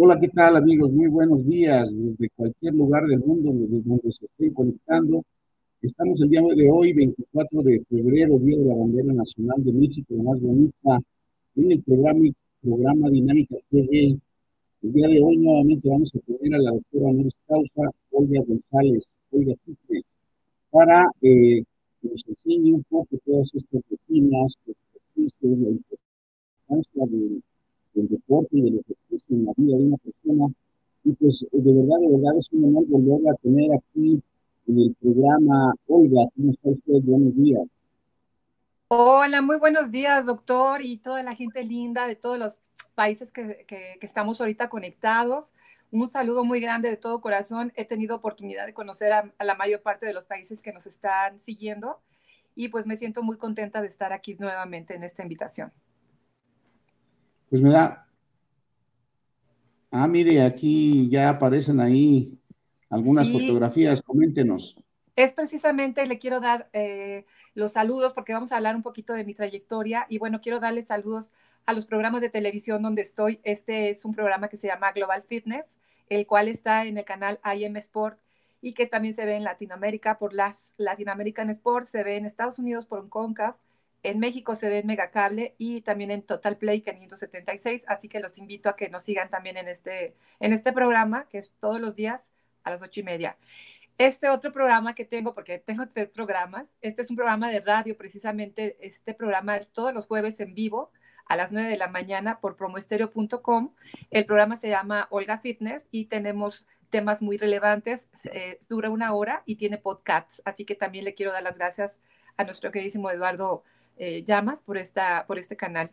Hola, ¿qué tal amigos? Muy buenos días desde cualquier lugar del mundo desde donde se estén conectando. Estamos el día de hoy, 24 de febrero, Día de la Bandera Nacional de México, la más bonita, en el programa, programa Dinámica TV. El día de hoy nuevamente vamos a tener a la doctora Núñez Causa, Olga González, Olga Tigre, para eh, que nos enseñe un poco todas estas rutinas, los ejercicios, la importancia de del deporte y del ejercicio en la vida de una persona. Y pues de verdad, de verdad es un honor volverla a tener aquí en el programa. Olga, ¿cómo está usted? Buenos días. Hola, muy buenos días, doctor, y toda la gente linda de todos los países que, que, estamos ahorita conectados. Un saludo muy grande de todo corazón. He tenido oportunidad de conocer a, a, la mayor parte de los países que nos están siguiendo y pues me siento muy contenta de estar aquí nuevamente en esta invitación pues me da... Ah, mire, aquí ya aparecen ahí algunas fotografías, coméntenos. Es precisamente, le quiero dar eh, los saludos porque vamos a hablar un poquito de mi trayectoria y bueno, quiero darle saludos a los programas de televisión donde estoy. Este es un programa que se llama Global Fitness, el cual está en el canal IM Sport y que también se ve en Latinoamérica por las Latin American Sport, se ve en Estados Unidos por un CONCAF en México se ve en Megacable y también en Total Play 576, así que los invito a que nos sigan también en este, en este programa, que es todos los días a las ocho y media. Este otro programa que tengo, porque tengo tres programas, este es un programa de radio, precisamente este programa es todos los jueves en vivo a las 9 de la mañana por promoestereo.com. El programa se llama Olga Fitness y tenemos temas muy relevantes, eh, dura una hora y tiene podcasts, así que también le quiero dar las gracias a nuestro queridísimo Eduardo eh, llamas por, esta, por este canal.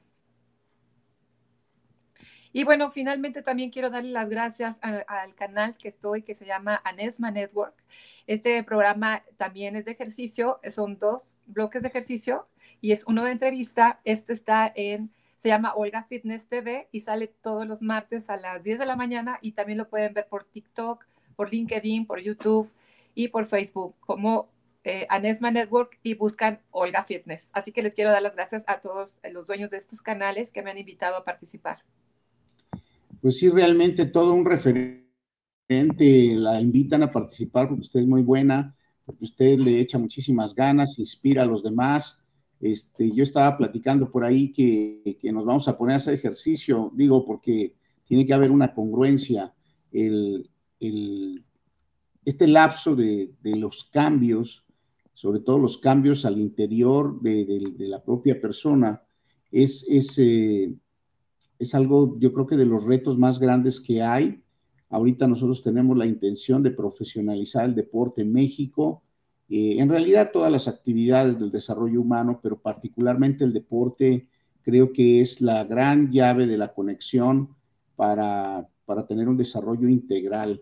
Y bueno, finalmente también quiero darle las gracias al canal que estoy, que se llama Anesma Network. Este programa también es de ejercicio, son dos bloques de ejercicio y es uno de entrevista. Este está en, se llama Olga Fitness TV y sale todos los martes a las 10 de la mañana y también lo pueden ver por TikTok, por LinkedIn, por YouTube y por Facebook como eh, Anesma Network y buscan Olga Fitness. Así que les quiero dar las gracias a todos los dueños de estos canales que me han invitado a participar. Pues sí, realmente todo un referente. La invitan a participar porque usted es muy buena, porque usted le echa muchísimas ganas, inspira a los demás. Este, yo estaba platicando por ahí que, que, nos vamos a poner a hacer ejercicio, digo, porque tiene que haber una congruencia. El, el, este lapso de, de, los cambios sobre todo los cambios al interior de, la propia persona, es, es, eh, es, algo, yo creo que de los retos más grandes que hay. Ahorita nosotros tenemos la intención de profesionalizar el deporte en México, eh, en realidad todas las actividades del desarrollo humano, pero particularmente el deporte, creo que es la gran llave de la conexión para, para tener un desarrollo integral.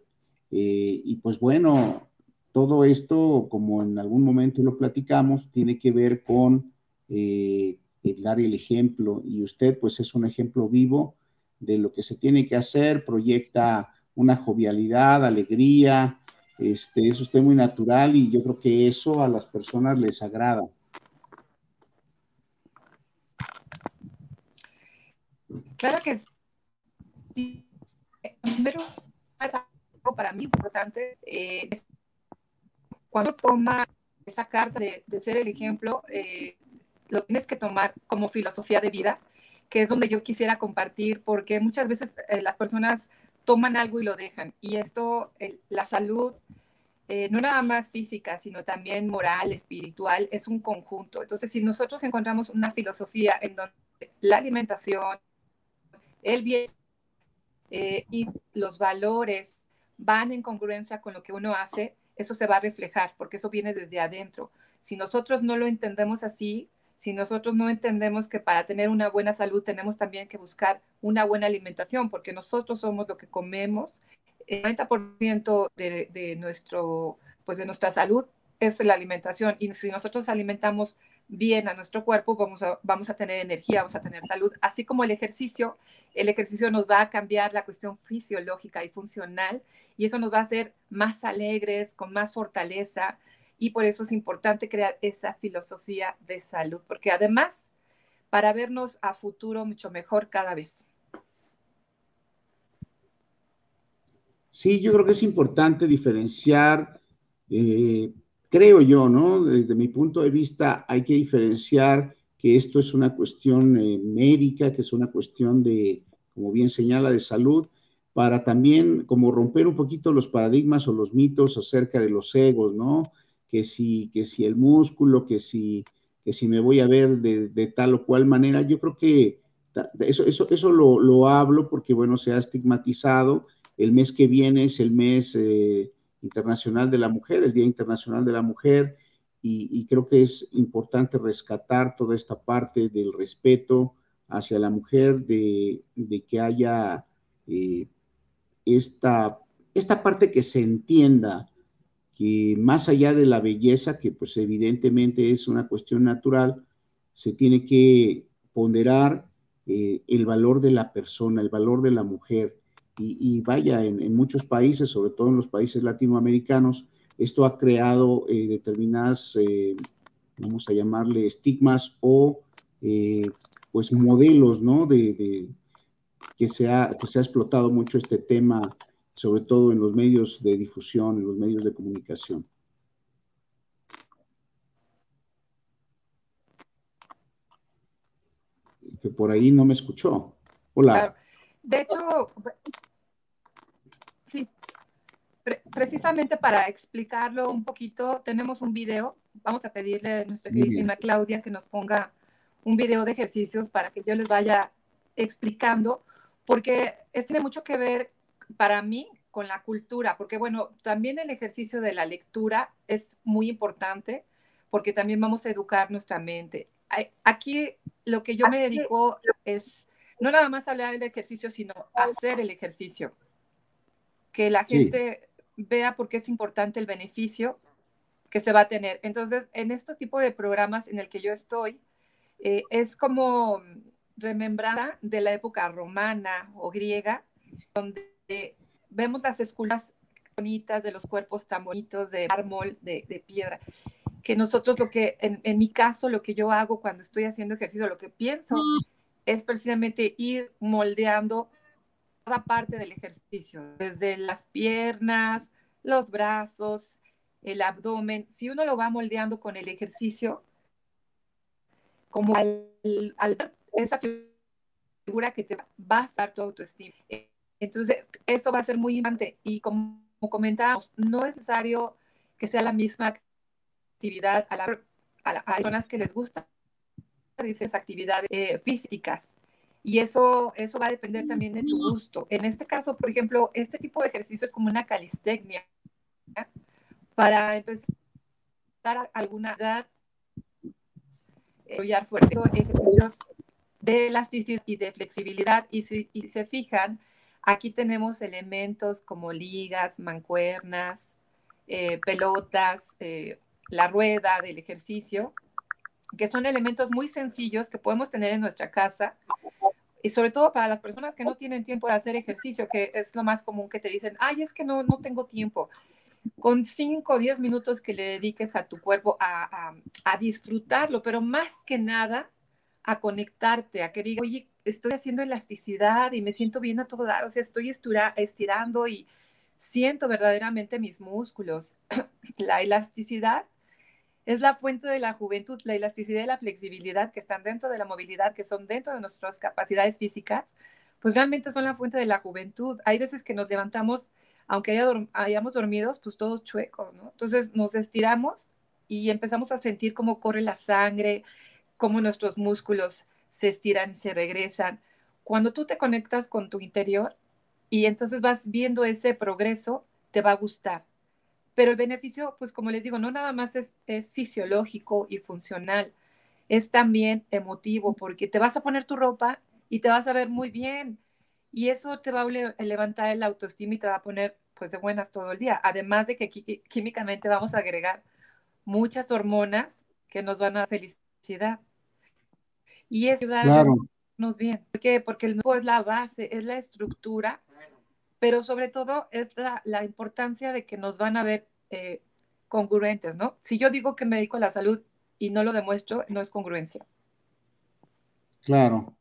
Eh, y pues bueno, todo esto, como en algún momento lo platicamos, tiene que ver con eh, dar el ejemplo y usted pues es un ejemplo vivo de lo que se tiene que hacer, proyecta una jovialidad, alegría, este, es usted muy natural y yo creo que eso a las personas les agrada. Claro que sí. Primero, para mí importante eh, cuando toma esa carta de, ser el ejemplo, eh, lo tienes que tomar como filosofía de vida, que es donde yo quisiera compartir, porque muchas veces eh, las personas toman algo y lo dejan. Y esto, la salud, eh, no nada más física, sino también moral, espiritual, es un conjunto. Entonces, si nosotros encontramos una filosofía en donde la alimentación, el bien y los valores van en congruencia con lo que uno hace, eso se va a reflejar, porque eso viene desde adentro. Si nosotros no lo entendemos así, si nosotros no entendemos que para tener una buena salud tenemos también que buscar una buena alimentación, porque nosotros somos lo que comemos, el 90% de, nuestro, pues de nuestra salud es la alimentación, y si nosotros alimentamos bien a nuestro cuerpo, vamos a, vamos a tener energía, vamos a tener salud, así como el ejercicio. El ejercicio nos va a cambiar la cuestión fisiológica y funcional y eso nos va a hacer más alegres, con más fortaleza y por eso es importante crear esa filosofía de salud, porque además, para vernos a futuro mucho mejor cada vez. Sí, yo creo que es importante diferenciar, eh, creo yo, ¿no? Desde mi punto de vista hay que diferenciar que esto es una cuestión eh, médica, que es una cuestión de, como bien señala, de salud, para también como romper un poquito los paradigmas o los mitos acerca de los egos, ¿no? Que si, que si el músculo, que si, que si me voy a ver de, tal o cual manera, yo creo que eso, eso, eso lo, lo hablo porque, bueno, se ha estigmatizado el mes que viene es el mes eh, internacional de la mujer, el Día Internacional de la Mujer, y, creo que es importante rescatar toda esta parte del respeto hacia la mujer, de, que haya eh, esta, esta parte que se entienda que más allá de la belleza, que pues evidentemente es una cuestión natural, se tiene que ponderar eh, el valor de la persona, el valor de la mujer, y, vaya, en, muchos países, sobre todo en los países latinoamericanos, esto ha creado eh, determinadas, eh, vamos a llamarle estigmas o eh, pues modelos, ¿no? De, que, se ha, que se ha explotado mucho este tema, sobre todo en los medios de difusión, en los medios de comunicación. Que por ahí no me escuchó. Hola. De hecho, sí, precisamente para explicarlo un poquito, tenemos un video. Vamos a pedirle a nuestra queridísima Claudia que nos ponga un video de ejercicios para que yo les vaya explicando, porque tiene mucho que ver para mí con la cultura, porque bueno, también el ejercicio de la lectura es muy importante, porque también vamos a educar nuestra mente. Aquí lo que yo me dedico es no nada más hablar del ejercicio, sino hacer el ejercicio. Que la gente vea por qué es importante el beneficio que se va a tener. Entonces, en este tipo de programas en el que yo estoy, eh, es como remembrar de la época romana o griega, donde vemos las esculturas bonitas de los cuerpos tan bonitos de mármol, de, piedra, que nosotros lo que, en, en, mi caso, lo que yo hago cuando estoy haciendo ejercicio, lo que pienso es precisamente ir moldeando cada parte del ejercicio, desde las piernas, los brazos, el abdomen. Si uno lo va moldeando con el ejercicio, como al, esa figura que te va a dar tu autoestima. Entonces, eso va a ser muy importante. Y como, comentábamos, no es necesario que sea la misma actividad a las personas que les gusta diferentes actividades eh, físicas. Y eso, eso va a depender también de tu gusto. En este caso, por ejemplo, este tipo de ejercicio es como una calistecnia. Para empezar a alguna edad, desarrollar fuerte ejercicios de elasticidad y de flexibilidad. Y si y se fijan, aquí tenemos elementos como ligas, mancuernas, eh, pelotas, eh, la rueda del ejercicio que son elementos muy sencillos que podemos tener en nuestra casa y sobre todo para las personas que no tienen tiempo de hacer ejercicio, que es lo más común que te dicen, ay, es que no, no tengo tiempo. Con 5 o 10 minutos que le dediques a tu cuerpo a, a, disfrutarlo, pero más que nada a conectarte, a que diga, oye, estoy haciendo elasticidad y me siento bien a todo dar, o sea, estoy estirando y siento verdaderamente mis músculos. La elasticidad es la fuente de la juventud, la elasticidad y la flexibilidad que están dentro de la movilidad, que son dentro de nuestras capacidades físicas, pues realmente son la fuente de la juventud. Hay veces que nos levantamos, aunque hayamos dormido, pues todos chuecos, ¿no? Entonces nos estiramos y empezamos a sentir cómo corre la sangre, cómo nuestros músculos se estiran y se regresan. Cuando tú te conectas con tu interior y entonces vas viendo ese progreso, te va a gustar pero el beneficio, pues como les digo, no nada más es, fisiológico y funcional, es también emotivo, porque te vas a poner tu ropa y te vas a ver muy bien. Y eso te va a levantar el autoestima y te va a poner pues de buenas todo el día. Además de que químicamente vamos a agregar muchas hormonas que nos van a dar felicidad. Y eso claro. nos bien. ¿Por qué? Porque el nuevo es la base, es la estructura pero sobre todo es la, importancia de que nos van a ver eh, congruentes, ¿no? Si yo digo que me dedico a la salud y no lo demuestro, no es congruencia. Claro.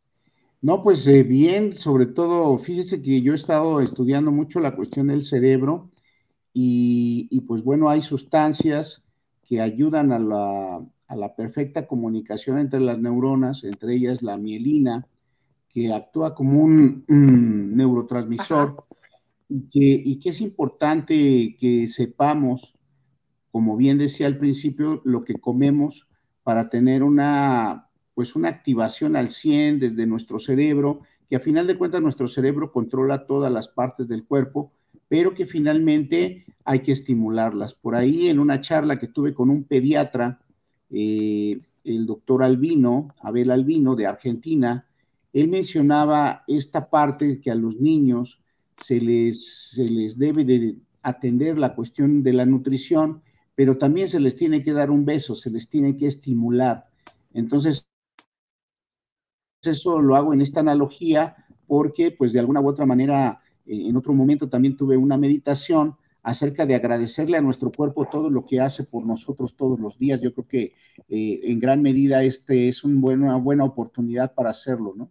No, pues eh, bien, sobre todo, fíjese que yo he estado estudiando mucho la cuestión del cerebro y, y pues bueno, hay sustancias que ayudan a la, a la perfecta comunicación entre las neuronas, entre ellas la mielina, que actúa como un, neurotransmisor y que, y que, es importante que sepamos, como bien decía al principio, lo que comemos para tener una, pues una activación al 100 desde nuestro cerebro, que a final de cuentas nuestro cerebro controla todas las partes del cuerpo, pero que finalmente hay que estimularlas. Por ahí en una charla que tuve con un pediatra, eh, el doctor Albino, Abel Albino de Argentina, él mencionaba esta parte que a los niños se les, se les debe de atender la cuestión de la nutrición, pero también se les tiene que dar un beso, se les tiene que estimular. Entonces, eso lo hago en esta analogía porque, pues, de alguna u otra manera, eh, en otro momento también tuve una meditación acerca de agradecerle a nuestro cuerpo todo lo que hace por nosotros todos los días. Yo creo que eh, en gran medida este es un una buena oportunidad para hacerlo, ¿no?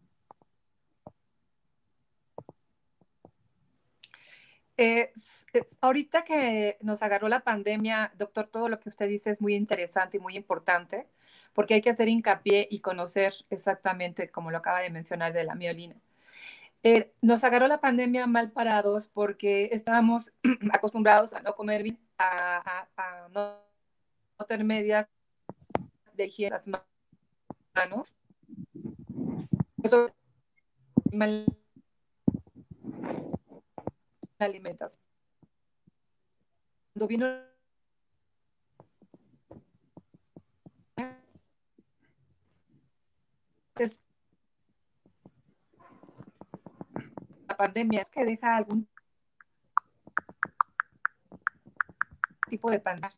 Eh, ahorita que nos agarró la pandemia, doctor, todo lo que usted dice es muy interesante y muy importante, porque hay que hacer hincapié y conocer exactamente, como lo acaba de mencionar, de la miolina. Eh, nos agarró la pandemia mal parados porque estábamos acostumbrados a no comer bien, a, no, tener medias de higiene las manos. Eso, mal alimentación. Cuando vino la pandemia es que deja algún tipo de pandemia.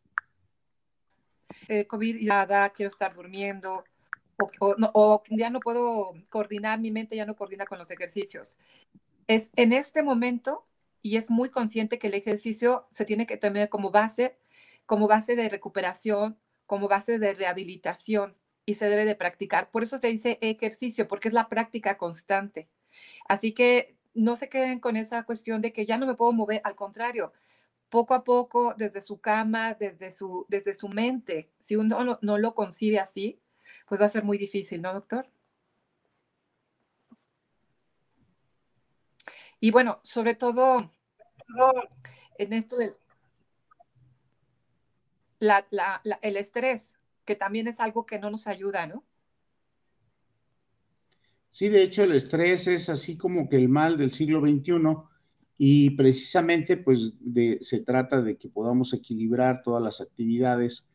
Eh, COVID ya quiero estar durmiendo, o, o, ya no puedo coordinar, mi mente ya no coordina con los ejercicios. Es en este momento y es muy consciente que el ejercicio se tiene que tener como base, como base de recuperación, como base de rehabilitación y se debe de practicar. Por eso se dice ejercicio, porque es la práctica constante. Así que no se queden con esa cuestión de que ya no me puedo mover, al contrario, poco a poco, desde su cama, desde su, desde su mente, si uno no, no lo concibe así, pues va a ser muy difícil, ¿no, doctor? Y bueno, sobre todo en esto del el estrés, que también es algo que no nos ayuda, ¿no? Sí, de hecho el estrés es así como que el mal del siglo XXI y precisamente pues de, se trata de que podamos equilibrar todas las actividades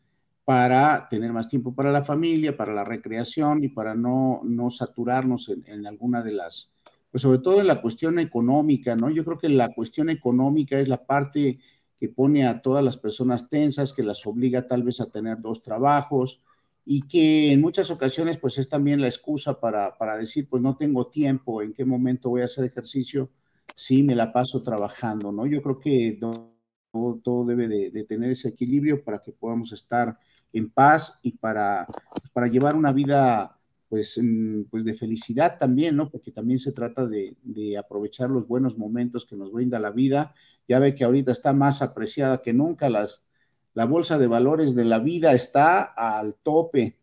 para tener más tiempo para la familia, para la recreación y para no, no saturarnos en alguna de las pues sobre todo en la cuestión económica, ¿no? Yo creo que la cuestión económica es la parte que pone a todas las personas tensas, que las obliga tal vez a tener dos trabajos y que en muchas ocasiones pues es también la excusa para, decir pues no tengo tiempo, en qué momento voy a hacer ejercicio, sí me la paso trabajando, ¿no? Yo creo que todo, todo debe de, tener ese equilibrio para que podamos estar en paz y para, para llevar una vida pues, pues de felicidad también, ¿no? Porque también se trata de, aprovechar los buenos momentos que nos brinda la vida. Ya ve que ahorita está más apreciada que nunca, las, la bolsa de valores de la vida está al tope.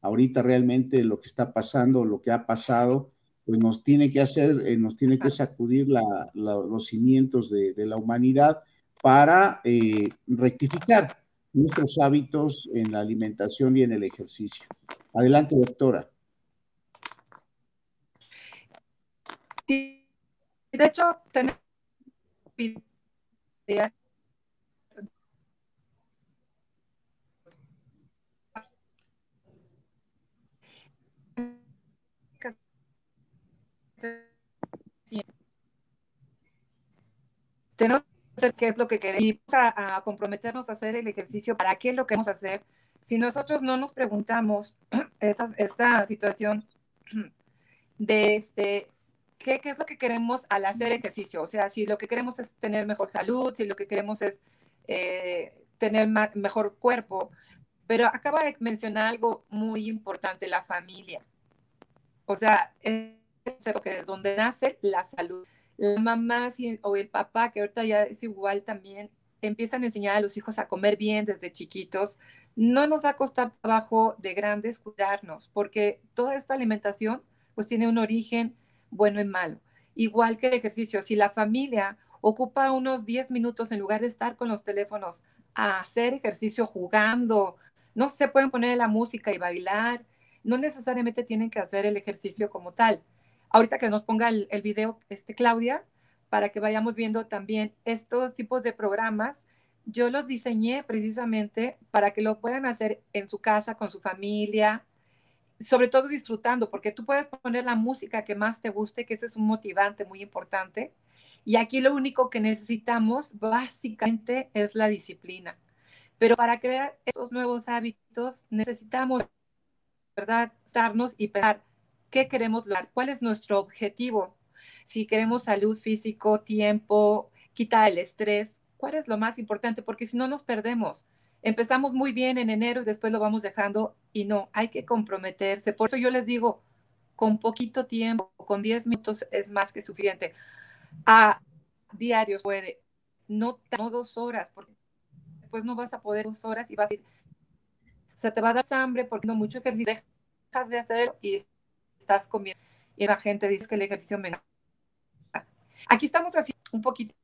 Ahorita realmente lo que está pasando, lo que ha pasado, pues nos tiene que hacer, eh, nos tiene que sacudir los cimientos de, la humanidad para eh, rectificar nuestros hábitos en la alimentación y en el ejercicio. Adelante, doctora. De hecho, tenemos tenemos que hacer qué es lo que queremos a, a, comprometernos a hacer el ejercicio, para qué es lo que queremos hacer. Si nosotros no nos preguntamos esta situación de este, ¿qué, es lo que queremos al hacer ejercicio? O sea, si lo que queremos es tener mejor salud, si lo que queremos es eh, tener mejor cuerpo. Pero acaba de mencionar algo muy importante, la familia. O sea, es que donde nace la salud. La mamá o el papá, que ahorita ya es igual también, empiezan a enseñar a los hijos a comer bien desde chiquitos. No nos va a costar trabajo de grandes cuidarnos, porque toda esta alimentación pues tiene un origen bueno y malo. Igual que el ejercicio, si la familia ocupa unos 10 minutos en lugar de estar con los teléfonos a hacer ejercicio jugando, no se pueden poner la música y bailar, no necesariamente tienen que hacer el ejercicio como tal. Ahorita que nos ponga el, video, este, Claudia, para que vayamos viendo también estos tipos de programas, yo los diseñé precisamente para que lo puedan hacer en su casa, con su familia, sobre todo disfrutando, porque tú puedes poner la música que más te guste, que ese es un motivante muy importante. Y aquí lo único que necesitamos básicamente es la disciplina. Pero para crear estos nuevos hábitos necesitamos, ¿verdad?, estarnos y pensar qué queremos lograr, cuál es nuestro objetivo. Si queremos salud físico, tiempo, quitar el estrés, ¿cuál es lo más importante? Porque si no nos perdemos. Empezamos muy bien en enero y después lo vamos dejando y no, hay que comprometerse. Por eso yo les digo, con poquito tiempo, con 10 minutos es más que suficiente. A diarios puede, no, no dos horas, porque después no vas a poder dos horas y vas a ir, o sea, te va a dar hambre porque no mucho ejercicio, dejas de hacerlo y estás comiendo. Y la gente dice que el ejercicio me Aquí estamos haciendo un poquito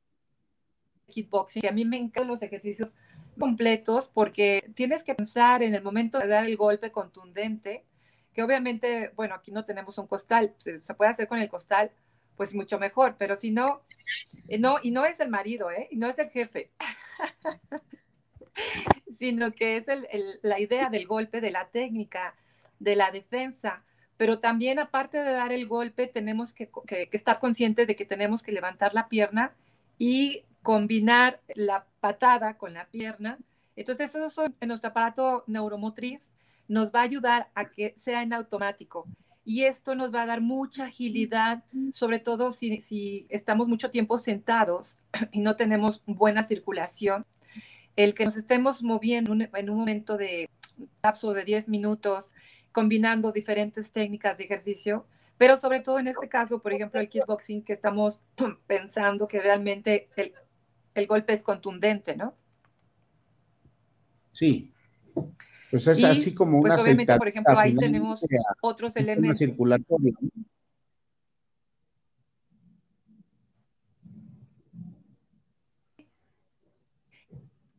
de kickboxing, que a mí me encantan los ejercicios completos porque tienes que pensar en el momento de dar el golpe contundente, que obviamente, bueno, aquí no tenemos un costal, se, puede hacer con el costal, pues mucho mejor, pero si no, eh, no, y no es el marido, ¿eh? Y no es el jefe, sino que es la idea del golpe, de la técnica, de la defensa, pero también aparte de dar el golpe, tenemos que, que, estar conscientes de que tenemos que levantar la pierna y combinar la patada con la pierna. Entonces, eso en nuestro aparato neuromotriz nos va a ayudar a que sea en automático. Y esto nos va a dar mucha agilidad, sobre todo si, si estamos mucho tiempo sentados y no tenemos buena circulación. El que nos estemos moviendo en un momento de lapso de 10 minutos, combinando diferentes técnicas de ejercicio, pero sobre todo en este caso, por ejemplo, el kickboxing, que estamos pensando que realmente el, el golpe es contundente, ¿no? Sí. Pues es así como pues una obviamente, por ejemplo, ahí tenemos otros elementos. Circulatorio.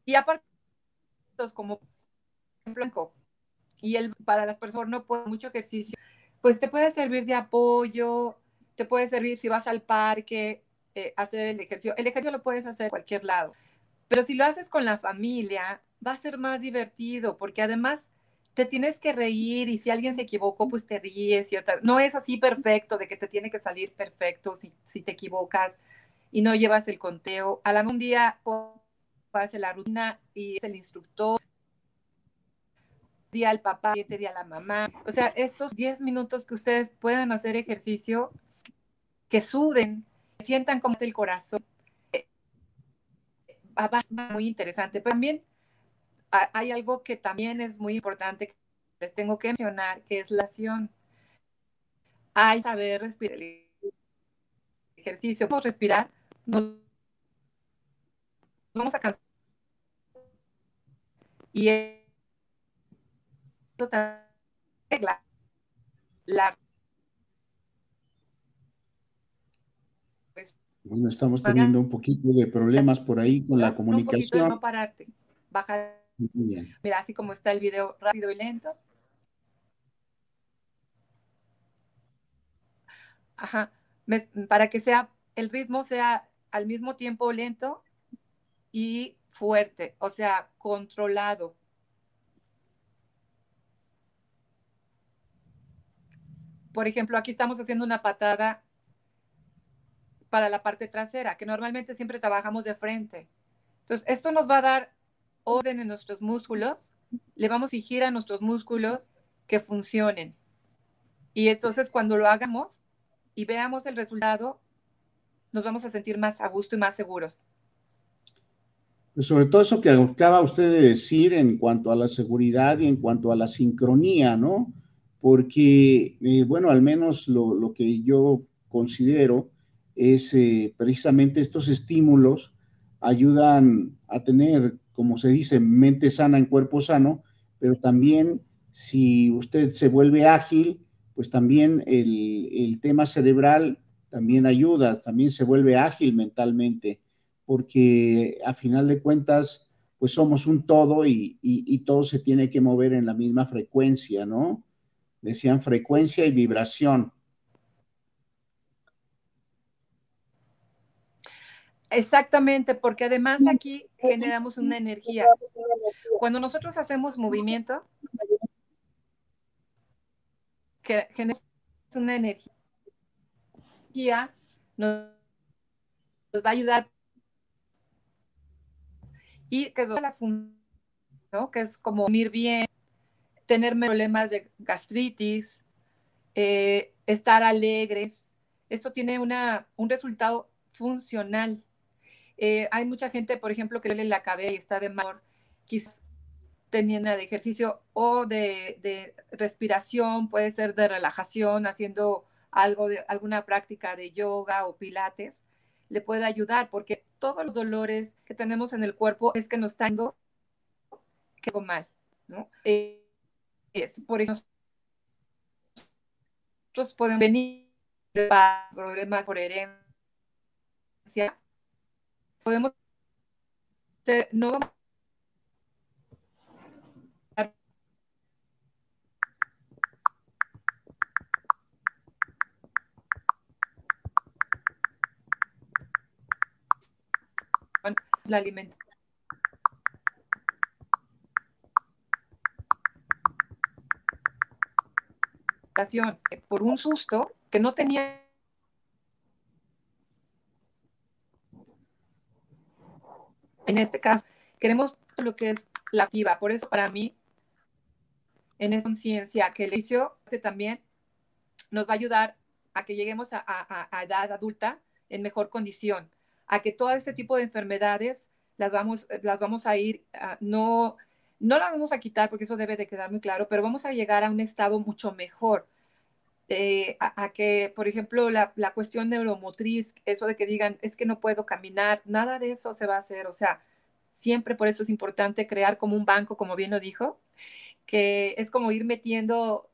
Y aparte, como blanco, y el, para las personas no puede mucho ejercicio, pues te puede servir de apoyo, te puede servir si vas al parque, eh, hacer el ejercicio. El ejercicio lo puedes hacer en cualquier lado, pero si lo haces con la familia, va a ser más divertido, porque además te tienes que reír y si alguien se equivocó, pues te ríes. Y otra. No es así perfecto, de que te tiene que salir perfecto si, si te equivocas y no llevas el conteo. A la un día hacer la rutina y es el instructor día al papá, este día a la mamá. O sea, estos 10 minutos que ustedes puedan hacer ejercicio, que suden, sientan como el corazón, eh, va muy interesante. Pero también hay algo que también es muy importante que les tengo que mencionar, que es la acción. Hay saber respirar. El ejercicio, a respirar, nos vamos a cansar. Y la, pues, bueno, estamos teniendo un poquito de problemas por ahí con la comunicación. Un no pararte, bajar. Mira, así como está el video rápido y lento. Ajá, para que sea, el ritmo sea al mismo tiempo lento y fuerte, o sea, controlado. Por ejemplo, aquí estamos haciendo una patada para la parte trasera, que normalmente siempre trabajamos de frente. Entonces, esto nos va a dar orden en nuestros músculos, le vamos a exigir a nuestros músculos que funcionen. Y entonces cuando lo hagamos y veamos el resultado, nos vamos a sentir más a gusto y más seguros. Pues sobre todo eso que acaba usted de decir en cuanto a la seguridad y en cuanto a la sincronía, ¿no? porque, eh, bueno, al menos lo, que yo considero es eh, precisamente estos estímulos ayudan a tener, como se dice, mente sana en cuerpo sano, pero también si usted se vuelve ágil, pues también el, el tema cerebral también ayuda, también se vuelve ágil mentalmente, porque a final de cuentas, pues somos un todo y, y, todo se tiene que mover en la misma frecuencia, ¿no? Decían frecuencia y vibración. Exactamente, porque además aquí generamos una energía. Cuando nosotros hacemos movimiento, que generamos una energía, nos, nos va a ayudar y que la ¿no? que es como dormir bien, tener problemas de gastritis, eh, estar alegres. Esto tiene una, un resultado funcional. Eh, hay mucha gente, por ejemplo, que le la cabeza y está de mal, quizás teniendo de ejercicio o de, de, respiración, puede ser de relajación, haciendo algo de alguna práctica de yoga o pilates le puede ayudar, porque todos los dolores que tenemos en el cuerpo es que nos está yendo que mal, ¿no? Eh, es, por ejemplo, nosotros podemos venir para problemas por herencia, podemos no la alimentación. por un susto que no tenía en este caso queremos lo que es la activa por eso para mí en esa conciencia que el inicio también nos va a ayudar a que lleguemos a, a edad adulta en mejor condición a que todo este tipo de enfermedades las vamos, las vamos a ir, no, no las vamos a quitar porque eso debe de quedar muy claro, pero vamos a llegar a un estado mucho mejor. Eh, a, que, por ejemplo, la, la, cuestión neuromotriz, eso de que digan, es que no puedo caminar, nada de eso se va a hacer. O sea, siempre por eso es importante crear como un banco, como bien lo dijo, que es como ir metiendo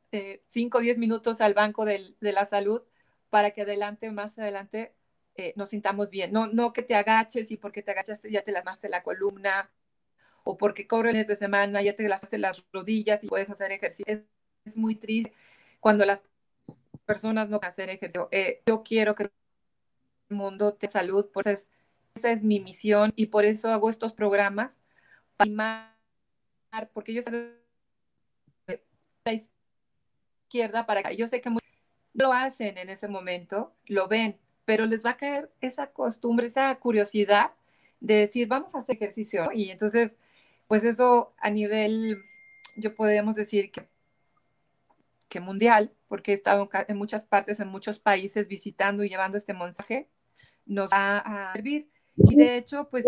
5 o 10 minutos al banco de la salud para que adelante, más adelante, eh, nos sintamos bien. No, no que te agaches y porque te agachaste ya te las la columna o porque cobres de semana ya te las hace las rodillas y puedes hacer ejercicio. Es, muy triste cuando las personas no hacer ejercicio. Eh, yo quiero que el mundo te salud, por esa es mi misión y por eso hago estos programas para animar, porque yo sé la izquierda para que yo sé que lo hacen en ese momento, lo ven, pero les va a caer esa costumbre, esa curiosidad de decir, vamos a hacer ejercicio. Y entonces, pues eso a nivel, yo podemos decir que, que mundial, porque he estado en muchas partes, en muchos países visitando y llevando este mensaje, nos va a servir. Y de hecho, pues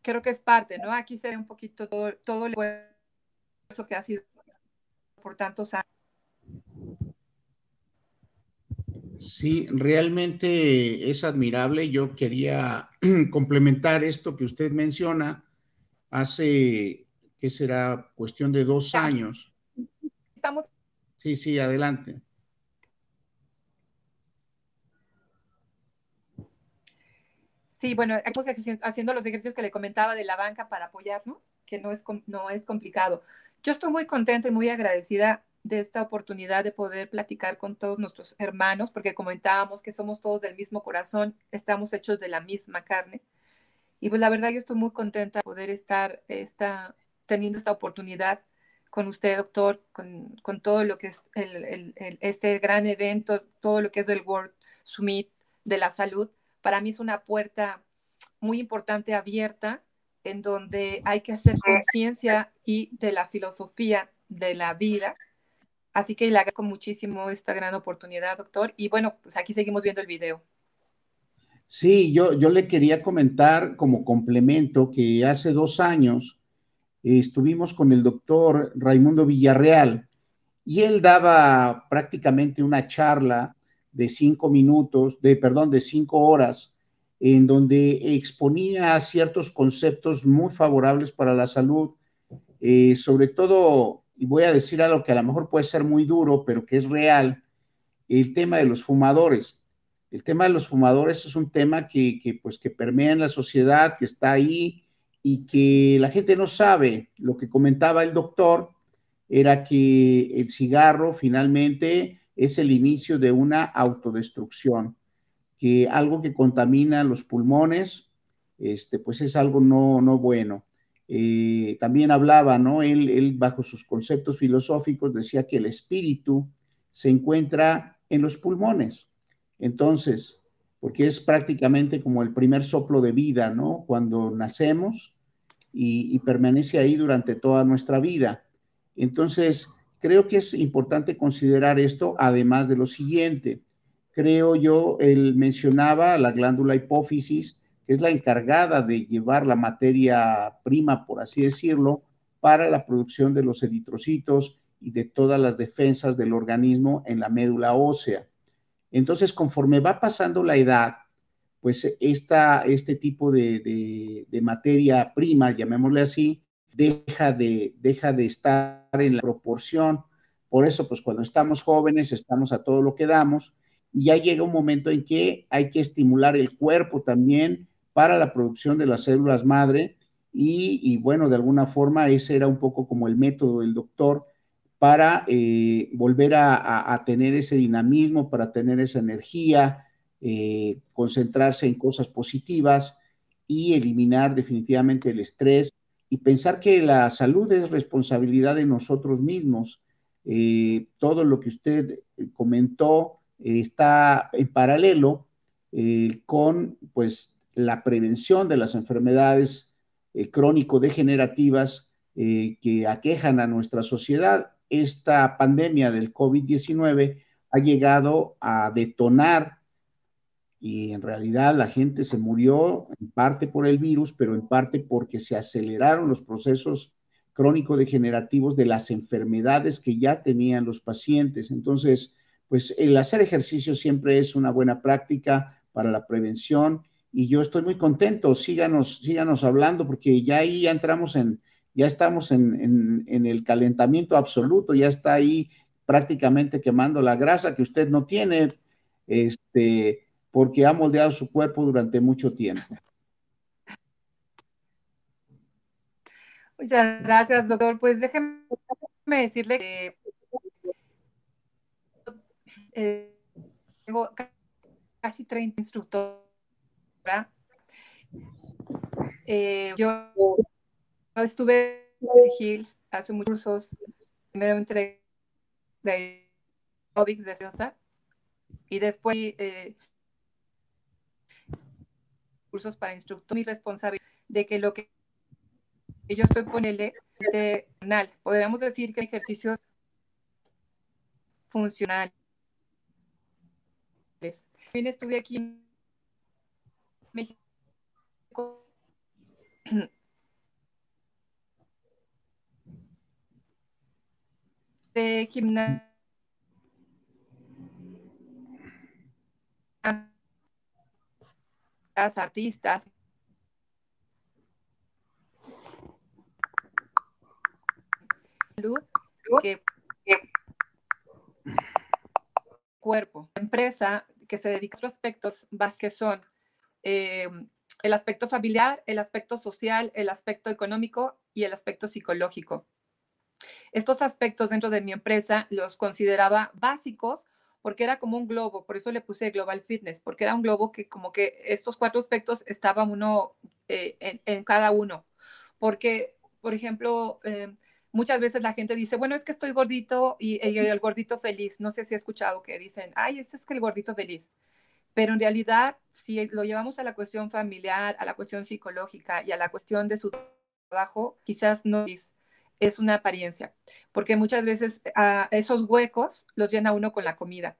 creo que es parte, ¿no? Aquí se ve un poquito todo, todo el esfuerzo que ha sido por tantos años Sí, realmente es admirable. Yo quería complementar esto que usted menciona. Hace, ¿qué será? Cuestión de dos años. Estamos. Sí, sí, adelante. Sí, bueno, haciendo los ejercicios que le comentaba de la banca para apoyarnos, que no es, no es complicado. Yo estoy muy contenta y muy agradecida de esta oportunidad de poder platicar con todos nuestros hermanos, porque comentábamos que somos todos del mismo corazón, estamos hechos de la misma carne. Y pues la verdad yo estoy muy contenta de poder estar esta, teniendo esta oportunidad con usted, doctor, con, con todo lo que es el, el, este gran evento, todo lo que es el World Summit de la salud. Para mí es una puerta muy importante abierta en donde hay que hacer conciencia y de la filosofía de la vida Así que le agradezco muchísimo esta gran oportunidad, doctor. Y bueno, pues aquí seguimos viendo el video. Sí, yo, yo le quería comentar como complemento que hace dos años estuvimos con el doctor Raimundo Villarreal y él daba prácticamente una charla de cinco minutos, de, perdón, de cinco horas, en donde exponía ciertos conceptos muy favorables para la salud, eh, sobre todo, y voy a decir algo que a lo mejor puede ser muy duro, pero que es real, el tema de los fumadores. El tema de los fumadores es un tema que, que, pues, que permea en la sociedad, que está ahí y que la gente no sabe. Lo que comentaba el doctor era que el cigarro finalmente es el inicio de una autodestrucción que algo que contamina los pulmones, este, pues es algo no, no bueno. Eh, también hablaba, ¿no? Él, él, bajo sus conceptos filosóficos, decía que el espíritu se encuentra en los pulmones. Entonces, porque es prácticamente como el primer soplo de vida, ¿no? Cuando nacemos y, permanece ahí durante toda nuestra vida. Entonces, creo que es importante considerar esto, además de lo siguiente creo yo, él mencionaba la glándula hipófisis, que es la encargada de llevar la materia prima, por así decirlo, para la producción de los eritrocitos y de todas las defensas del organismo en la médula ósea. Entonces, conforme va pasando la edad, pues esta, este tipo de, de, materia prima, llamémosle así, deja de, deja de estar en la proporción. Por eso, pues cuando estamos jóvenes, estamos a todo lo que damos, ya llega un momento en que hay que estimular el cuerpo también para la producción de las células madre y, bueno, de alguna forma ese era un poco como el método del doctor para eh, volver a, tener ese dinamismo, para tener esa energía, eh, concentrarse en cosas positivas y eliminar definitivamente el estrés y pensar que la salud es responsabilidad de nosotros mismos. Eh, todo lo que usted comentó, está en paralelo eh, con pues, la prevención de las enfermedades eh, crónico-degenerativas eh, que aquejan a nuestra sociedad. Esta pandemia del COVID-19 ha llegado a detonar y en realidad la gente se murió en parte por el virus, pero en parte porque se aceleraron los procesos crónico-degenerativos de las enfermedades que ya tenían los pacientes. Entonces, pues el hacer ejercicio siempre es una buena práctica para la prevención y yo estoy muy contento, síganos, síganos hablando porque ya ahí ya entramos en, ya estamos en, en, el calentamiento absoluto, ya está ahí prácticamente quemando la grasa que usted no tiene, este, porque ha moldeado su cuerpo durante mucho tiempo. Muchas gracias, doctor. Pues déjeme decirle que eh, tengo casi 30 instructoras. Eh, yo, estuve en Hills hace muchos cursos, primero entré de Obic de Ciosa y después eh, cursos para instructor. Mi responsabilidad de que lo que yo estoy poniendo podríamos decir que ejercicios funcionales. También estuve aquí en México de gimnasia artistas que cuerpo. Empresa que se dedica a otros aspectos que son eh, el aspecto familiar, el aspecto social, el aspecto económico y el aspecto psicológico. Estos aspectos dentro de mi empresa los consideraba básicos porque era como un globo, por eso le puse Global Fitness, porque era un globo que como que estos cuatro aspectos estaban uno eh, en, cada uno. Porque, por ejemplo, eh, muchas veces la gente dice, bueno, es que estoy gordito y, el gordito feliz. No sé si he escuchado que dicen, ay, este es que el gordito feliz. Pero en realidad, si lo llevamos a la cuestión familiar, a la cuestión psicológica y a la cuestión de su trabajo, quizás no es, es una apariencia, porque muchas veces a esos huecos los llena uno con la comida.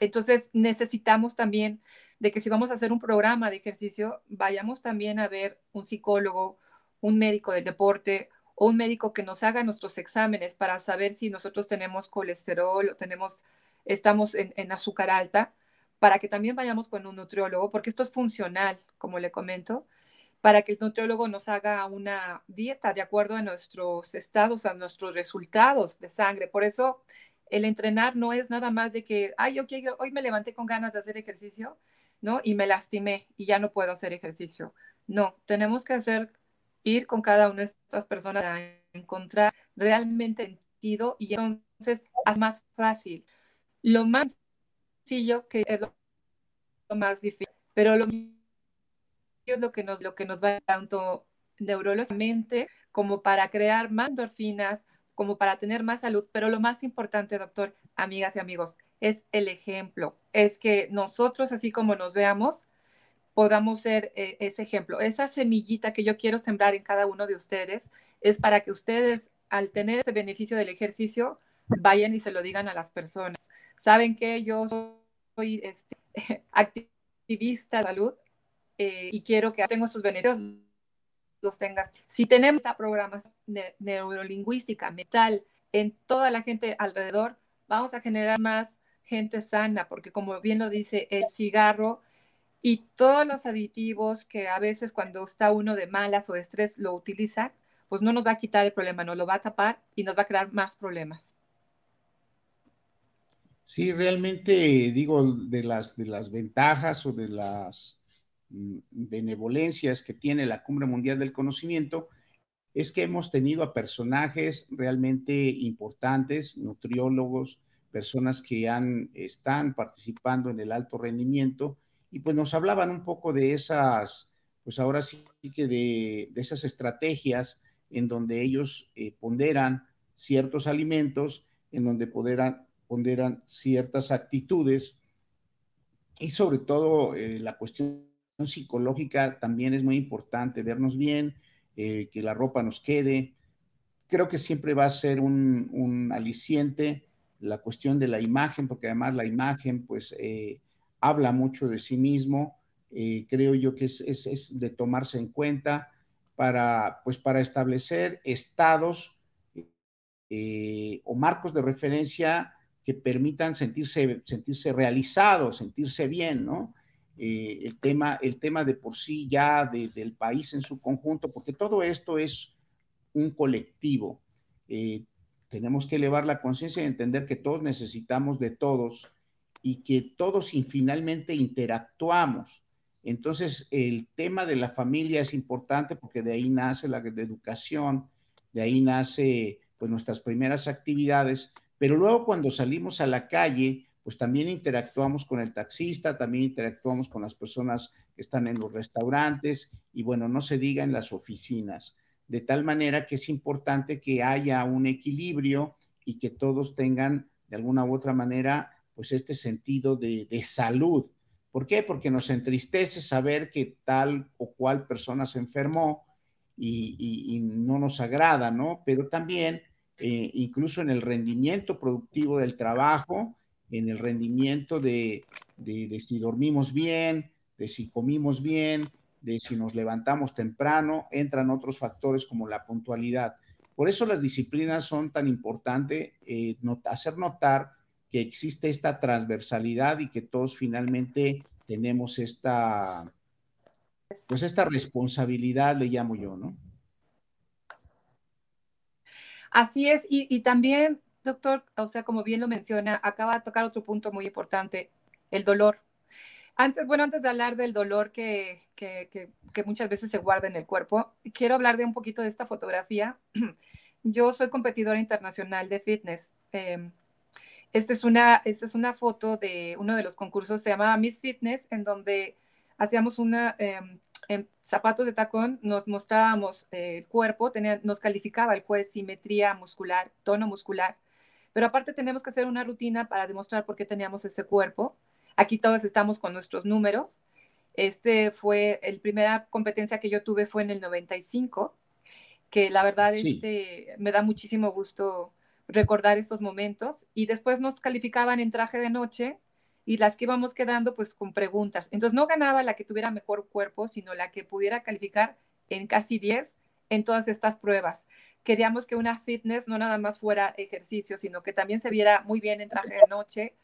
Entonces necesitamos también de que si vamos a hacer un programa de ejercicio, vayamos también a ver un psicólogo, un médico del deporte, o un médico que nos haga nuestros exámenes para saber si nosotros tenemos colesterol o tenemos, estamos en, en azúcar alta, para que también vayamos con un nutriólogo, porque esto es funcional, como le comento, para que el nutriólogo nos haga una dieta de acuerdo a nuestros estados, a nuestros resultados de sangre. Por eso el entrenar no es nada más de que, ay, okay, hoy me levanté con ganas de hacer ejercicio, ¿no? Y me lastimé y ya no puedo hacer ejercicio. No, tenemos que hacer, ir con cada una de estas personas a encontrar realmente sentido y entonces es más fácil. Lo más sencillo que es lo, más difícil, pero lo es lo que nos, lo que nos va tanto neurológicamente como para crear más endorfinas, como para tener más salud, pero lo más importante, doctor, amigas y amigos, es el ejemplo, es que nosotros, así como nos veamos, podamos ser eh, ese ejemplo. Esa semillita que yo quiero sembrar en cada uno de ustedes es para que ustedes, al tener ese beneficio del ejercicio, vayan y se lo digan a las personas. Saben que yo soy este, activista de salud eh, y quiero que tengo estos beneficios los tengas. Si tenemos esta programación neurolingüística, mental, en toda la gente alrededor, vamos a generar más gente sana, porque como bien lo dice el cigarro y todos los aditivos que a veces cuando está uno de malas o estrés lo utiliza, pues no nos va a quitar el problema, nos lo va a tapar y nos va a crear más problemas. Sí, realmente digo de las de las ventajas o de las benevolencias que tiene la Cumbre Mundial del Conocimiento es que hemos tenido a personajes realmente importantes, nutriólogos, personas que han, están participando en el alto rendimiento y pues nos hablaban un poco de esas, pues ahora sí que de, esas estrategias en donde ellos eh, ponderan ciertos alimentos, en donde ponderan, ponderan ciertas actitudes y sobre todo eh, la cuestión psicológica también es muy importante, vernos bien, eh, que la ropa nos quede. Creo que siempre va a ser un, aliciente la cuestión de la imagen, porque además la imagen pues eh, habla mucho de sí mismo. Eh, creo yo que es, es, de tomarse en cuenta para, pues, para establecer estados o marcos de referencia que permitan sentirse, sentirse realizados, sentirse bien, ¿no? Eh, el, tema, el tema de por sí ya del país en su conjunto, porque todo esto es un colectivo. Eh, tenemos que elevar la conciencia y entender que todos necesitamos de todos y que todos finalmente interactuamos. Entonces, el tema de la familia es importante porque de ahí nace la educación, de ahí nace pues nuestras primeras actividades, pero luego cuando salimos a la calle, pues también interactuamos con el taxista, también interactuamos con las personas que están en los restaurantes y bueno, no se diga en las oficinas, de tal manera que es importante que haya un equilibrio y que todos tengan de alguna u otra manera pues este sentido de, salud. ¿Por qué? Porque nos entristece saber que tal o cual persona se enfermó y, no nos agrada, ¿no? Pero también, eh, incluso en el rendimiento productivo del trabajo, en el rendimiento de, si dormimos bien, de si comimos bien, de si nos levantamos temprano, entran otros factores como la puntualidad. Por eso las disciplinas son tan importantes, eh, hacer notar que existe esta transversalidad y que todos finalmente tenemos esta, pues esta responsabilidad, le llamo yo, ¿no? Así es, y también doctor, o sea, como bien lo menciona, acaba de tocar otro punto muy importante, el dolor. Antes, bueno, antes de hablar del dolor que, que, que, muchas veces se guarda en el cuerpo, quiero hablar de un poquito de esta fotografía. Yo soy competidora internacional de fitness. Eh, esta, es una, esta es una foto de uno de los concursos, se llamaba Miss Fitness, en donde hacíamos una, em, en zapatos de tacón, nos mostrábamos el cuerpo, tenía, nos calificaba el juez simetría muscular, tono muscular, pero aparte tenemos que hacer una rutina para demostrar por qué teníamos ese cuerpo. Aquí todos estamos con nuestros números. Este fue, el primera competencia que yo tuve fue en el 95, que la verdad este, me da muchísimo gusto recordar estos momentos. Y después nos calificaban en traje de noche y las que íbamos quedando pues con preguntas. Entonces no ganaba la que tuviera mejor cuerpo, sino la que pudiera calificar en casi 10 en todas estas pruebas queríamos que una fitness no nada más fuera ejercicio, sino que también se viera muy bien en traje de noche,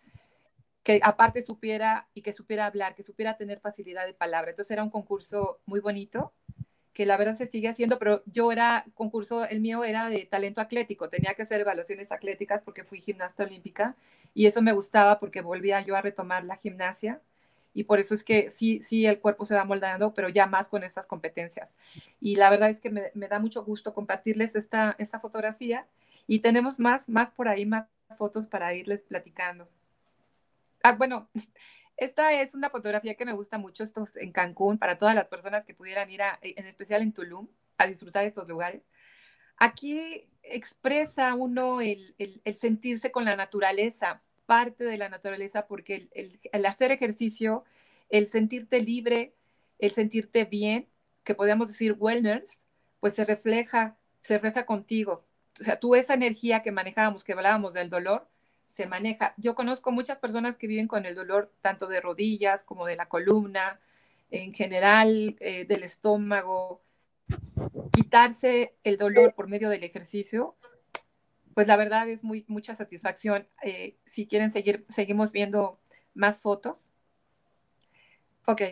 que aparte supiera y que supiera hablar, que supiera tener facilidad de palabra. Entonces era un concurso muy bonito, que la verdad se sigue haciendo, pero yo era concurso, el mío era de talento atlético, tenía que hacer evaluaciones atléticas porque fui gimnasta olímpica y eso me gustaba porque volvía yo a retomar la gimnasia y por eso es que sí, sí, el cuerpo se va moldando, pero ya más con estas competencias. Y la verdad es que me, da mucho gusto compartirles esta, esta fotografía y tenemos más, más por ahí, más fotos para irles platicando. Ah, bueno, esta es una fotografía que me gusta mucho, esto en Cancún, para todas las personas que pudieran ir, a, en especial en Tulum, a disfrutar de estos lugares. Aquí expresa uno el, el sentirse con la naturaleza, parte de la naturaleza porque el, hacer ejercicio, el sentirte libre, el sentirte bien, que podemos decir wellness, pues se refleja, se refleja contigo. O sea, tú esa energía que manejábamos, que hablábamos del dolor, se maneja. Yo conozco muchas personas que viven con el dolor tanto de rodillas como de la columna, en general eh, del estómago. Quitarse el dolor por medio del ejercicio pues la verdad es muy, mucha satisfacción. Eh, si quieren seguir, seguimos viendo más fotos. Ok,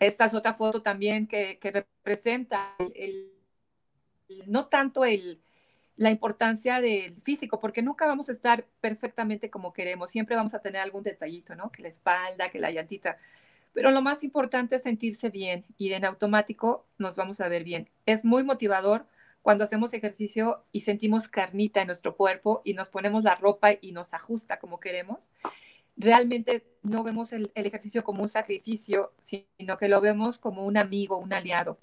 esta es otra foto también que, representa no tanto la importancia del físico, porque nunca vamos a estar perfectamente como queremos, siempre vamos a tener algún detallito, ¿no? Que la espalda, que la llantita, pero lo más importante es sentirse bien y en automático nos vamos a ver bien. Es muy motivador cuando hacemos ejercicio y sentimos carnita en nuestro cuerpo y nos ponemos la ropa y nos ajusta como queremos, realmente no vemos el, ejercicio como un sacrificio, sino que lo vemos como un amigo, un aliado.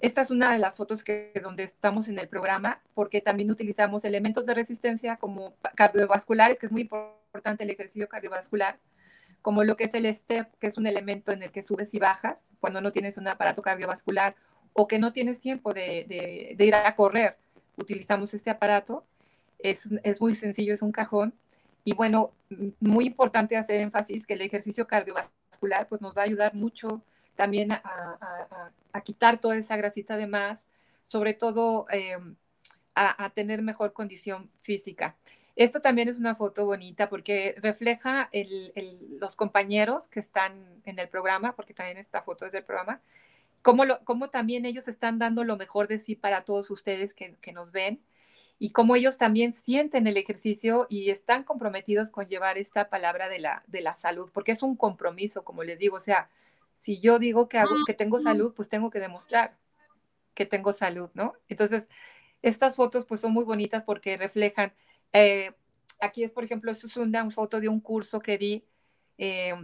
Esta es una de las fotos que donde estamos en el programa, porque también utilizamos elementos de resistencia como cardiovasculares, que es muy importante el ejercicio cardiovascular, como lo que es el STEP, que es un elemento en el que subes y bajas cuando no tienes un aparato cardiovascular, o que no tienes tiempo de, ir a correr, utilizamos este aparato. Es, muy sencillo, es un cajón. Y bueno, muy importante hacer énfasis que el ejercicio cardiovascular pues, nos va a ayudar mucho también a, quitar toda esa grasita de más, sobre todo em, a, tener mejor condición física. Esto también es una foto bonita porque refleja los compañeros que están en el programa, porque también esta foto es del programa, cómo, también ellos están dando lo mejor de sí para todos ustedes que, nos ven y cómo ellos también sienten el ejercicio y están comprometidos con llevar esta palabra de la, de la salud, porque es un compromiso, como les digo, o sea, si yo digo que, hago, que tengo salud, pues tengo que demostrar que tengo salud, ¿no? Entonces, estas fotos pues son muy bonitas porque reflejan, eh, aquí es, por ejemplo, es una, foto de un curso que di, eh,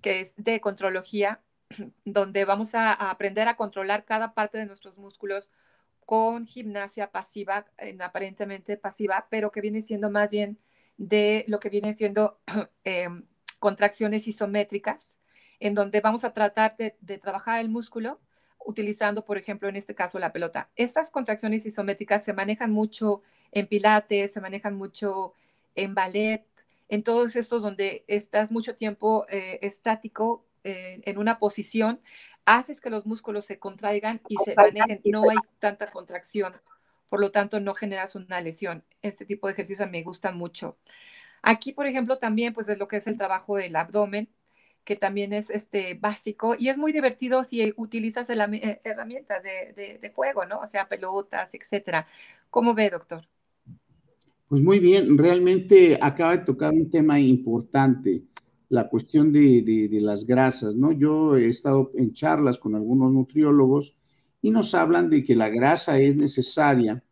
que es de contrología, donde vamos a, aprender a controlar cada parte de nuestros músculos con gimnasia pasiva, aparentemente pasiva, pero que viene siendo más bien de lo que viene siendo em, contracciones isométricas, en donde vamos a tratar de, trabajar el músculo utilizando, por ejemplo, en este caso, la pelota. Estas contracciones isométricas se manejan mucho en pilates, se manejan mucho en ballet, en todos estos donde estás mucho tiempo eh, estático en una posición, haces que los músculos se contraigan y se manejen, no hay tanta contracción, por lo tanto no generas una lesión. Este tipo de ejercicios me gustan mucho. Aquí, por ejemplo, también pues es lo que es el trabajo del abdomen, que también es este básico y es muy divertido si utilizas eh, herramientas de, de, juego, ¿no? O sea, pelotas, etcétera. ¿Cómo ve, doctor? Pues muy bien, realmente acaba de tocar un tema importante la cuestión de, las grasas, ¿no? Yo he estado en charlas con algunos nutriólogos y nos hablan de que la grasa es necesaria,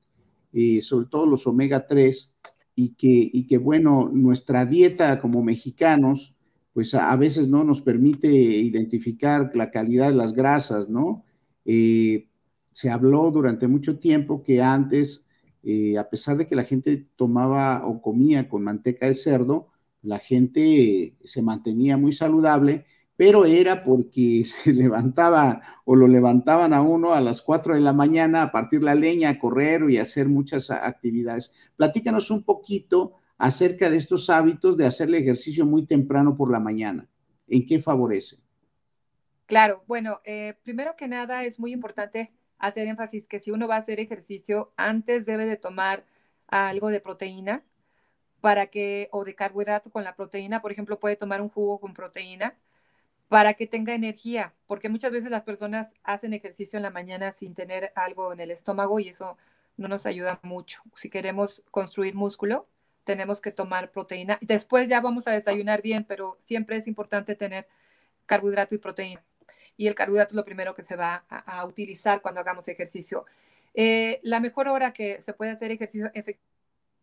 eh, sobre todo los omega 3, y que, y que, bueno, nuestra dieta como mexicanos, pues a, veces no nos permite identificar la calidad de las grasas, ¿no? Eh, se habló durante mucho tiempo que antes, eh, a pesar de que la gente tomaba o comía con manteca de cerdo, la gente se mantenía muy saludable, pero era porque se levantaba o lo levantaban a uno a las 4 de la mañana a partir la leña, a correr y hacer muchas actividades. Platícanos un poquito acerca de estos hábitos de hacer el ejercicio muy temprano por la mañana. ¿En qué favorece? Claro, bueno, eh, primero que nada es muy importante hacer énfasis que si uno va a hacer ejercicio, antes debe de tomar algo de proteína para que, o de carbohidrato con la proteína, por ejemplo, puede tomar un jugo con proteína para que tenga energía, porque muchas veces las personas hacen ejercicio en la mañana sin tener algo en el estómago y eso no nos ayuda mucho. Si queremos construir músculo, tenemos que tomar proteína. Después ya vamos a desayunar bien, pero siempre es importante tener carbohidrato y proteína. Y el carbohidrato es lo primero que se va a, utilizar cuando hagamos ejercicio. Eh, la mejor hora que se puede hacer ejercicio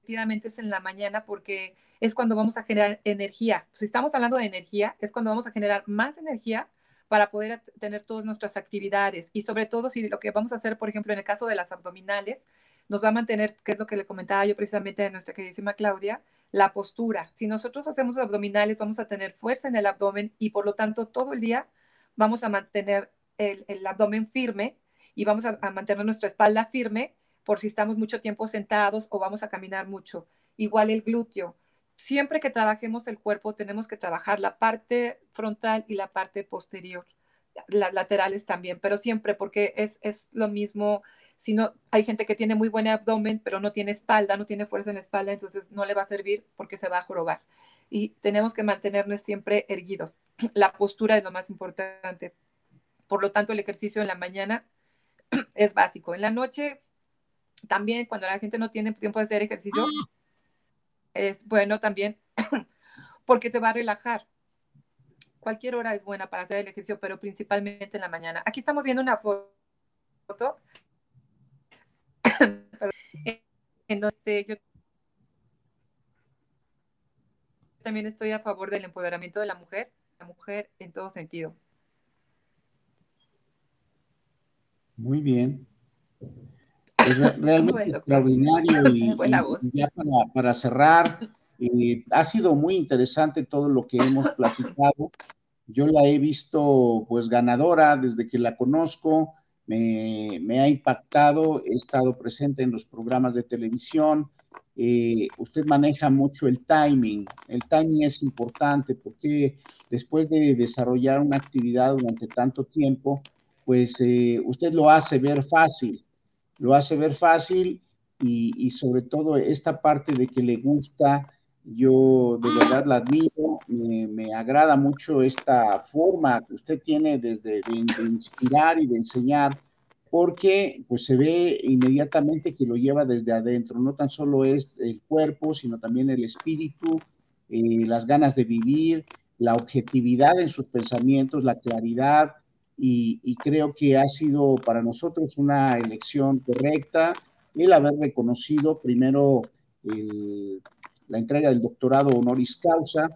efectivamente es en la mañana porque es cuando vamos a generar energía. Si estamos hablando de energía, es cuando vamos a generar más energía para poder tener todas nuestras actividades y sobre todo si lo que vamos a hacer, por ejemplo, en el caso de las abdominales, nos va a mantener, que es lo que le comentaba yo precisamente a nuestra queridísima Claudia, la postura. Si nosotros hacemos abdominales, vamos a tener fuerza en el abdomen y por lo tanto todo el día vamos a mantener el, abdomen firme y vamos a, a mantener nuestra espalda firme por si estamos mucho tiempo sentados o vamos a caminar mucho. Igual el glúteo siempre que trabajemos el cuerpo tenemos que trabajar la parte frontal y la parte posterior, las laterales también, pero siempre porque es, es lo mismo. Si no, hay gente que tiene muy buen abdomen, pero no tiene espalda, no tiene fuerza en la espalda, entonces no le va a servir porque se va a jorobar. Y tenemos que mantenernos siempre erguidos. La postura es lo más importante. Por lo tanto, el ejercicio en la mañana es básico. En la noche, también cuando la gente no tiene tiempo de hacer ejercicio, es bueno también porque te va a relajar. Cualquier hora es buena para hacer el ejercicio, pero principalmente en la mañana. Aquí estamos viendo una foto en donde yo también estoy a favor del empoderamiento de la mujer, la mujer en todo sentido. Muy bien. Es realmente extraordinario y, ya para, cerrar, eh, ha sido muy interesante todo lo que hemos platicado. Yo la he visto pues ganadora desde que la conozco, me, ha impactado, he estado presente en los programas de televisión. Eh, usted maneja mucho el timing. El timing es importante porque después de desarrollar una actividad durante tanto tiempo, pues eh, usted lo hace ver fácil lo hace ver fácil y, sobre todo esta parte de que le gusta, yo de verdad la admiro, me, agrada mucho esta forma que usted tiene desde de, inspirar y de enseñar, porque pues se ve inmediatamente que lo lleva desde adentro, no tan solo es el cuerpo, sino también el espíritu, eh, las ganas de vivir, la objetividad en sus pensamientos, la claridad, y, creo que ha sido para nosotros una elección correcta el haber reconocido primero la entrega del doctorado honoris causa,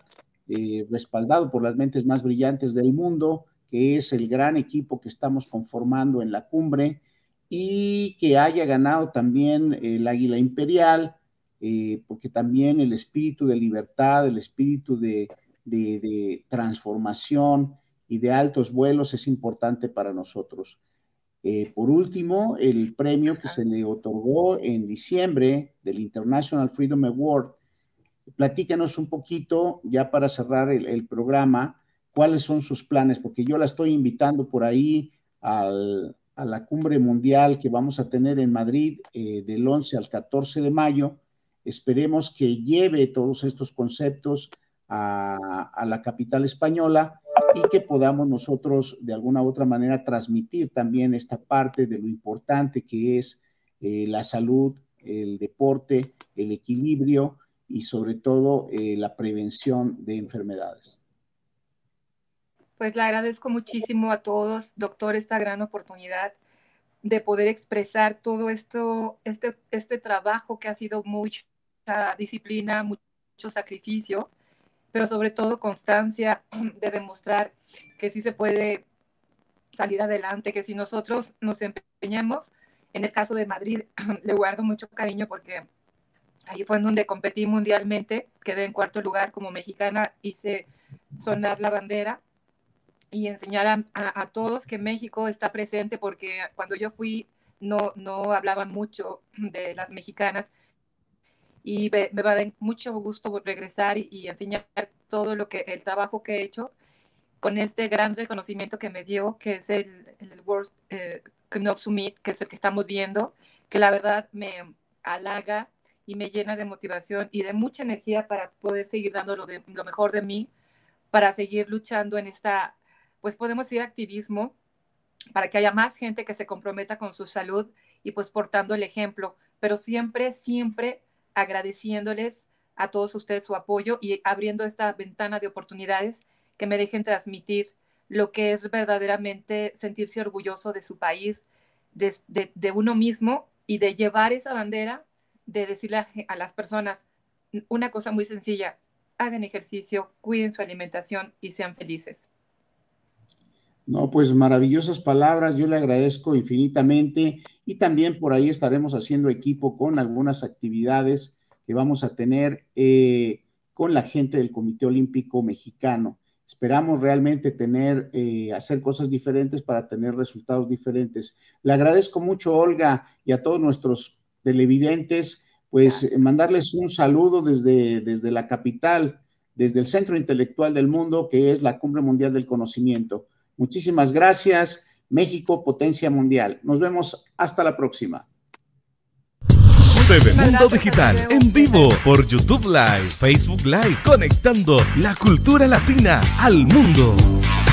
eh, respaldado por las mentes más brillantes del mundo, que es el gran equipo que estamos conformando en la cumbre, y que haya ganado también el Águila Imperial, eh, porque también el espíritu de libertad, el espíritu de, de transformación, y de altos vuelos es importante para nosotros. Eh, por último, el premio que se le otorgó en diciembre del International Freedom Award. Platícanos un poquito, ya para cerrar el, programa, cuáles son sus planes, porque yo la estoy invitando por ahí a la cumbre mundial que vamos a tener en Madrid eh, del 11 al 14 de mayo. Esperemos que lleve todos estos conceptos a, a la capital española y que podamos nosotros de alguna u otra manera transmitir también esta parte de lo importante que es eh, la salud, el deporte, el equilibrio y sobre todo eh, la prevención de enfermedades. Pues le agradezco muchísimo a todos, doctor, esta gran oportunidad de poder expresar todo esto, este, este trabajo que ha sido mucha disciplina, mucho sacrificio pero sobre todo constancia de demostrar que sí se puede salir adelante, que si nosotros nos empeñamos, en el caso de Madrid, le guardo mucho cariño porque ahí fue en donde competí mundialmente, quedé en cuarto lugar como mexicana, hice sonar la bandera y enseñar a, a, todos que México está presente porque cuando yo fui no, no hablaban mucho de las mexicanas y me, va a dar mucho gusto regresar y, enseñar todo lo que el trabajo que he hecho con este gran reconocimiento que me dio, que es el, el World, eh, Summit, que es el que estamos viendo, que la verdad me halaga y me llena de motivación y de mucha energía para poder seguir dando lo, de, lo mejor de mí, para seguir luchando en esta, pues podemos decir activismo, para que haya más gente que se comprometa con su salud y pues portando el ejemplo, pero siempre, siempre agradeciéndoles a todos ustedes su apoyo y abriendo esta ventana de oportunidades que me dejen transmitir lo que es verdaderamente sentirse orgulloso de su país, de, de, uno mismo y de llevar esa bandera, de decirle a, a las personas una cosa muy sencilla, hagan ejercicio, cuiden su alimentación y sean felices. No, pues maravillosas palabras, yo le agradezco infinitamente y también por ahí estaremos haciendo equipo con algunas actividades que vamos a tener eh, con la gente del Comité Olímpico Mexicano. Esperamos realmente tener, eh, hacer cosas diferentes para tener resultados diferentes. Le agradezco mucho, Olga, y a todos nuestros televidentes, pues mandarles un saludo desde, desde la capital, desde el Centro Intelectual del Mundo, que es la Cumbre Mundial del Conocimiento. Muchísimas gracias. México, potencia mundial. Nos vemos hasta la próxima. TV Mundo Digital en vivo por YouTube Live, Facebook Live, conectando la cultura latina al mundo.